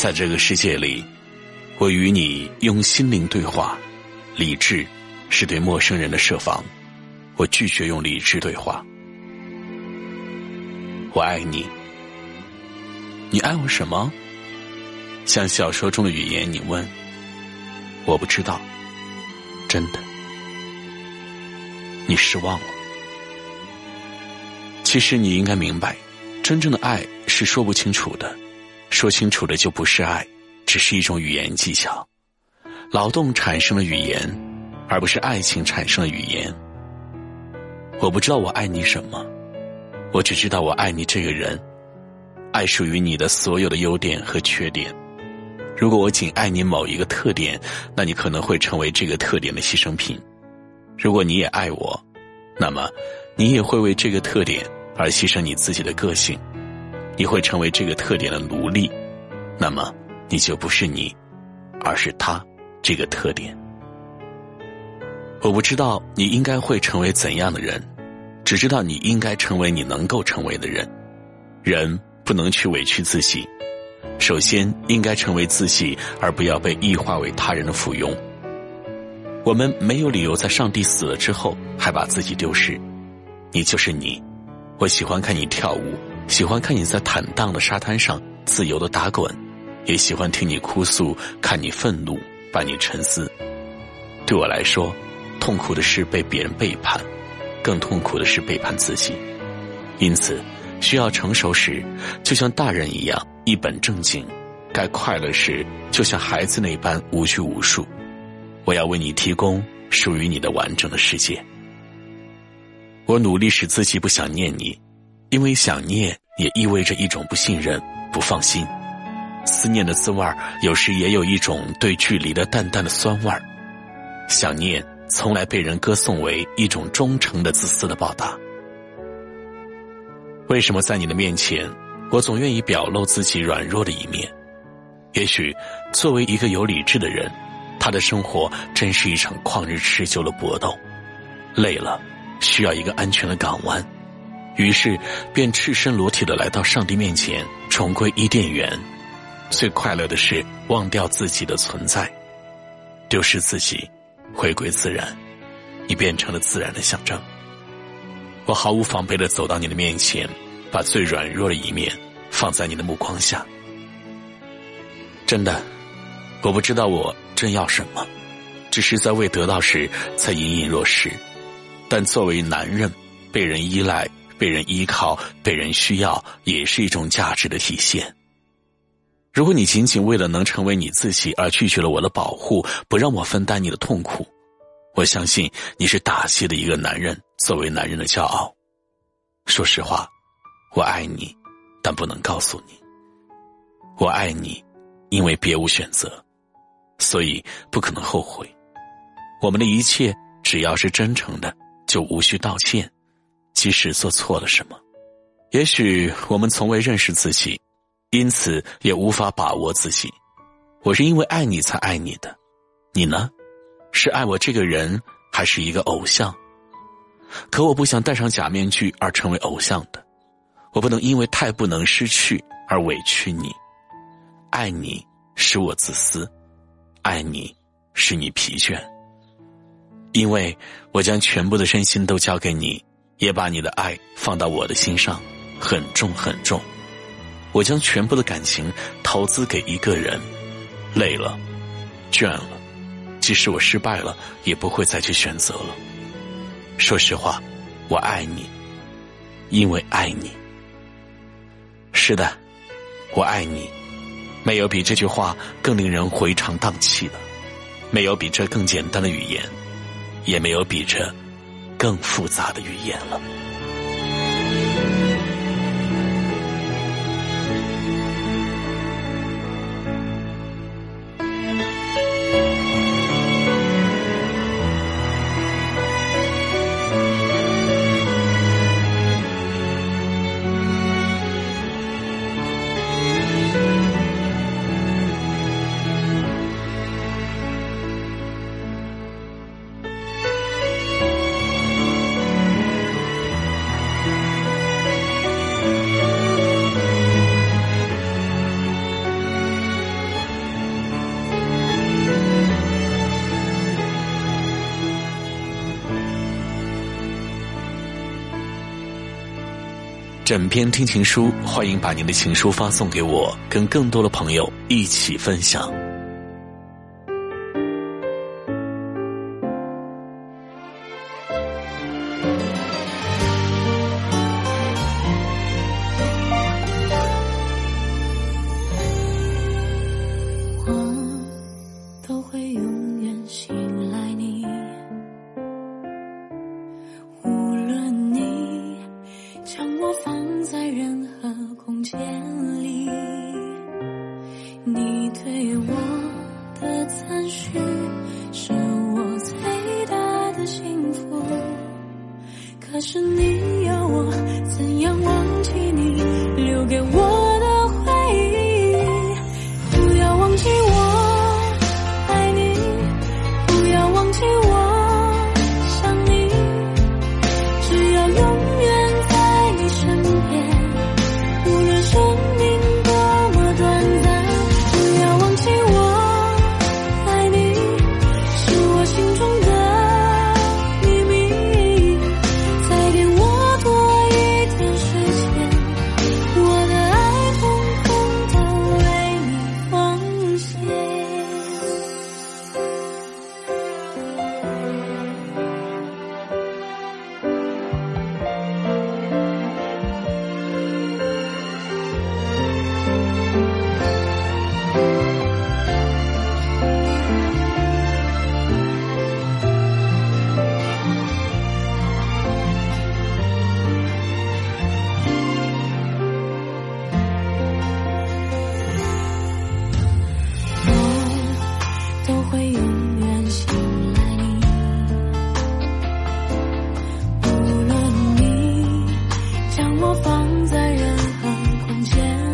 在这个世界里，我与你用心灵对话，理智是对陌生人的设防，我拒绝用理智对话。我爱你，你爱我什么？像小说中的语言，你问，我不知道，真的，你失望了。其实你应该明白，真正的爱是说不清楚的。说清楚的就不是爱，只是一种语言技巧。劳动产生了语言，而不是爱情产生了语言。我不知道我爱你什么，我只知道我爱你这个人，爱属于你的所有的优点和缺点。如果我仅爱你某一个特点，那你可能会成为这个特点的牺牲品。如果你也爱我，那么你也会为这个特点而牺牲你自己的个性。你会成为这个特点的奴隶，那么你就不是你，而是他这个特点。我不知道你应该会成为怎样的人，只知道你应该成为你能够成为的人。人不能去委屈自己，首先应该成为自己，而不要被异化为他人的附庸。我们没有理由在上帝死了之后还把自己丢失。你就是你，我喜欢看你跳舞。喜欢看你在坦荡的沙滩上自由的打滚，也喜欢听你哭诉，看你愤怒，伴你沉思。对我来说，痛苦的是被别人背叛，更痛苦的是背叛自己。因此，需要成熟时，就像大人一样一本正经；该快乐时，就像孩子那般无拘无束。我要为你提供属于你的完整的世界。我努力使自己不想念你。因为想念也意味着一种不信任、不放心。思念的滋味儿，有时也有一种对距离的淡淡的酸味儿。想念从来被人歌颂为一种忠诚的、自私的报答。为什么在你的面前，我总愿意表露自己软弱的一面？也许，作为一个有理智的人，他的生活真是一场旷日持久的搏斗。累了，需要一个安全的港湾。于是，便赤身裸体的来到上帝面前，重归伊甸园。最快乐的是忘掉自己的存在，丢失自己，回归自然。你变成了自然的象征。我毫无防备的走到你的面前，把最软弱的一面放在你的目光下。真的，我不知道我真要什么，只是在未得到时才隐隐若失。但作为男人，被人依赖。被人依靠、被人需要，也是一种价值的体现。如果你仅仅为了能成为你自己而拒绝了我的保护，不让我分担你的痛苦，我相信你是打击的一个男人作为男人的骄傲。说实话，我爱你，但不能告诉你。我爱你，因为别无选择，所以不可能后悔。我们的一切只要是真诚的，就无需道歉。即使做错了什么，也许我们从未认识自己，因此也无法把握自己。我是因为爱你才爱你的，你呢？是爱我这个人，还是一个偶像？可我不想戴上假面具而成为偶像的，我不能因为太不能失去而委屈你。爱你使我自私，爱你使你疲倦，因为我将全部的身心都交给你。也把你的爱放到我的心上，很重很重。我将全部的感情投资给一个人，累了，倦了，即使我失败了，也不会再去选择了。说实话，我爱你，因为爱你。是的，我爱你。没有比这句话更令人回肠荡气的，没有比这更简单的语言，也没有比这。更复杂的语言了。枕边听情书，欢迎把您的情书发送给我，跟更多的朋友一起分享。我都会永远信赖你。在任何空间里，你对我的赞许是我最大的幸福。可是你要我怎样忘记你留？将我放在任何空间